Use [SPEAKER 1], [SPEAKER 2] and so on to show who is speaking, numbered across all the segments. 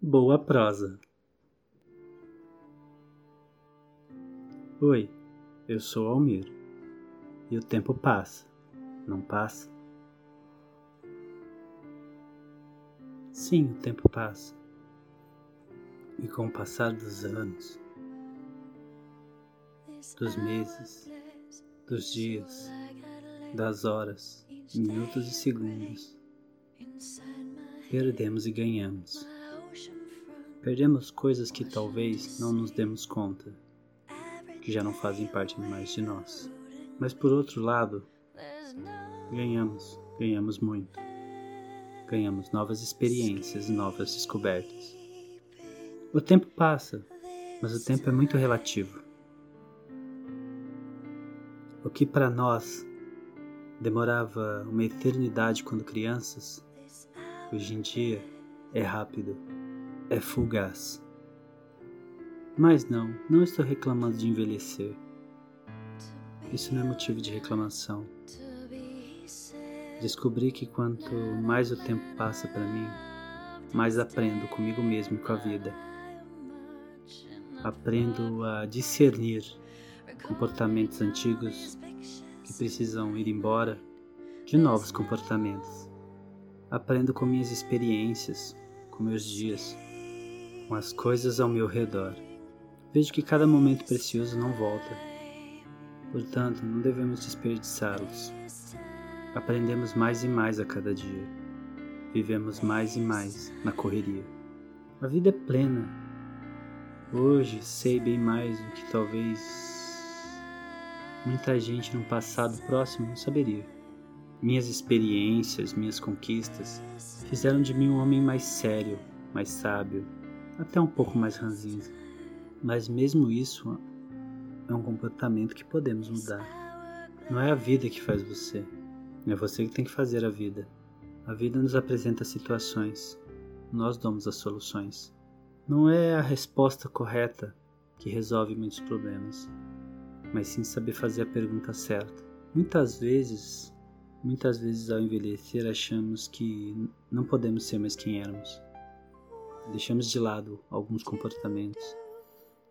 [SPEAKER 1] Boa prosa. Oi, eu sou Almir. E o tempo passa, não passa? Sim, o tempo passa. E com o passar dos anos, dos meses, dos dias, das horas, minutos e segundos, perdemos e ganhamos. Perdemos coisas que talvez não nos demos conta, que já não fazem parte mais de nós. Mas por outro lado, ganhamos, ganhamos muito. Ganhamos novas experiências, novas descobertas. O tempo passa, mas o tempo é muito relativo. O que para nós demorava uma eternidade quando crianças, hoje em dia é rápido, é fugaz. Mas não, não estou reclamando de envelhecer. Isso não é motivo de reclamação. Descobri que quanto mais o tempo passa para mim, mais aprendo comigo mesmo e com a vida. Aprendo a discernir comportamentos antigos que precisam ir embora de novos comportamentos. Aprendo com minhas experiências, com meus dias, com as coisas ao meu redor. Vejo que cada momento precioso não volta. Portanto, não devemos desperdiçá-los. Aprendemos mais e mais a cada dia. Vivemos mais e mais na correria. A vida é plena. Hoje sei bem mais do que talvez muita gente no passado próximo não saberia. Minhas experiências, minhas conquistas fizeram de mim um homem mais sério, mais sábio, até um pouco mais ranzinza. Mas mesmo isso é um comportamento que podemos mudar. Não é a vida que faz você, é você que tem que fazer a vida. A vida nos apresenta situações, nós damos as soluções. Não é a resposta correta que resolve muitos problemas mas sim saber fazer a pergunta certa. Muitas vezes, muitas vezes ao envelhecer achamos que não podemos ser mais quem éramos. Deixamos de lado alguns comportamentos.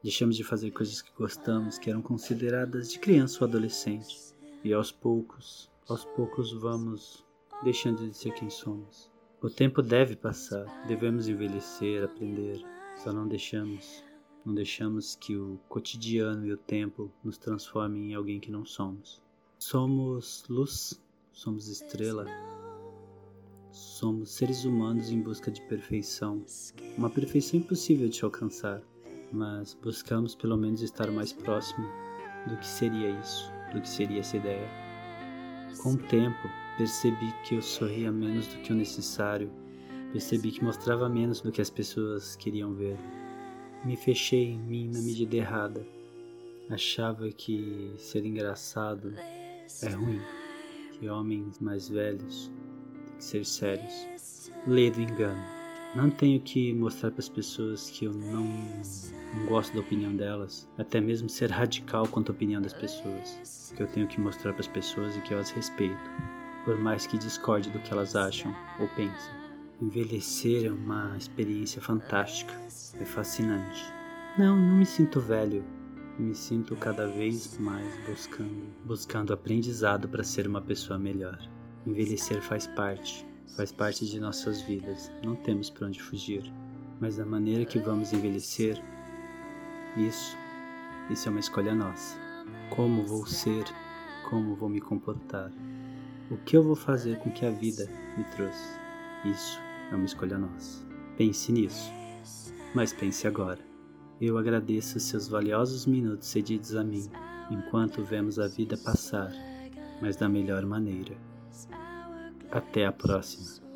[SPEAKER 1] Deixamos de fazer coisas que gostamos, que eram consideradas de criança ou adolescente. E aos poucos, aos poucos vamos deixando de ser quem somos. O tempo deve passar, devemos envelhecer, aprender, só não deixamos não deixamos que o cotidiano e o tempo nos transformem em alguém que não somos. Somos luz, somos estrela, somos seres humanos em busca de perfeição. Uma perfeição impossível de alcançar, mas buscamos pelo menos estar mais próximo do que seria isso, do que seria essa ideia. Com o tempo, percebi que eu sorria menos do que o necessário, percebi que mostrava menos do que as pessoas queriam ver. Me fechei em mim na medida errada. Achava que ser engraçado é ruim, que homens mais velhos que ser sérios. Lei do engano. Não tenho que mostrar para as pessoas que eu não, não gosto da opinião delas, até mesmo ser radical quanto à opinião das pessoas. Que eu tenho que mostrar para as pessoas e que eu as respeito, por mais que discorde do que elas acham ou pensam. Envelhecer é uma experiência fantástica, é fascinante. Não, não me sinto velho. Me sinto cada vez mais buscando, buscando aprendizado para ser uma pessoa melhor. Envelhecer faz parte, faz parte de nossas vidas. Não temos para onde fugir. Mas a maneira que vamos envelhecer, isso, isso é uma escolha nossa. Como vou ser, como vou me comportar, o que eu vou fazer com que a vida me trouxe. Isso é uma escolha nossa. Pense nisso. Mas pense agora. Eu agradeço seus valiosos minutos cedidos a mim, enquanto vemos a vida passar, mas da melhor maneira. Até a próxima.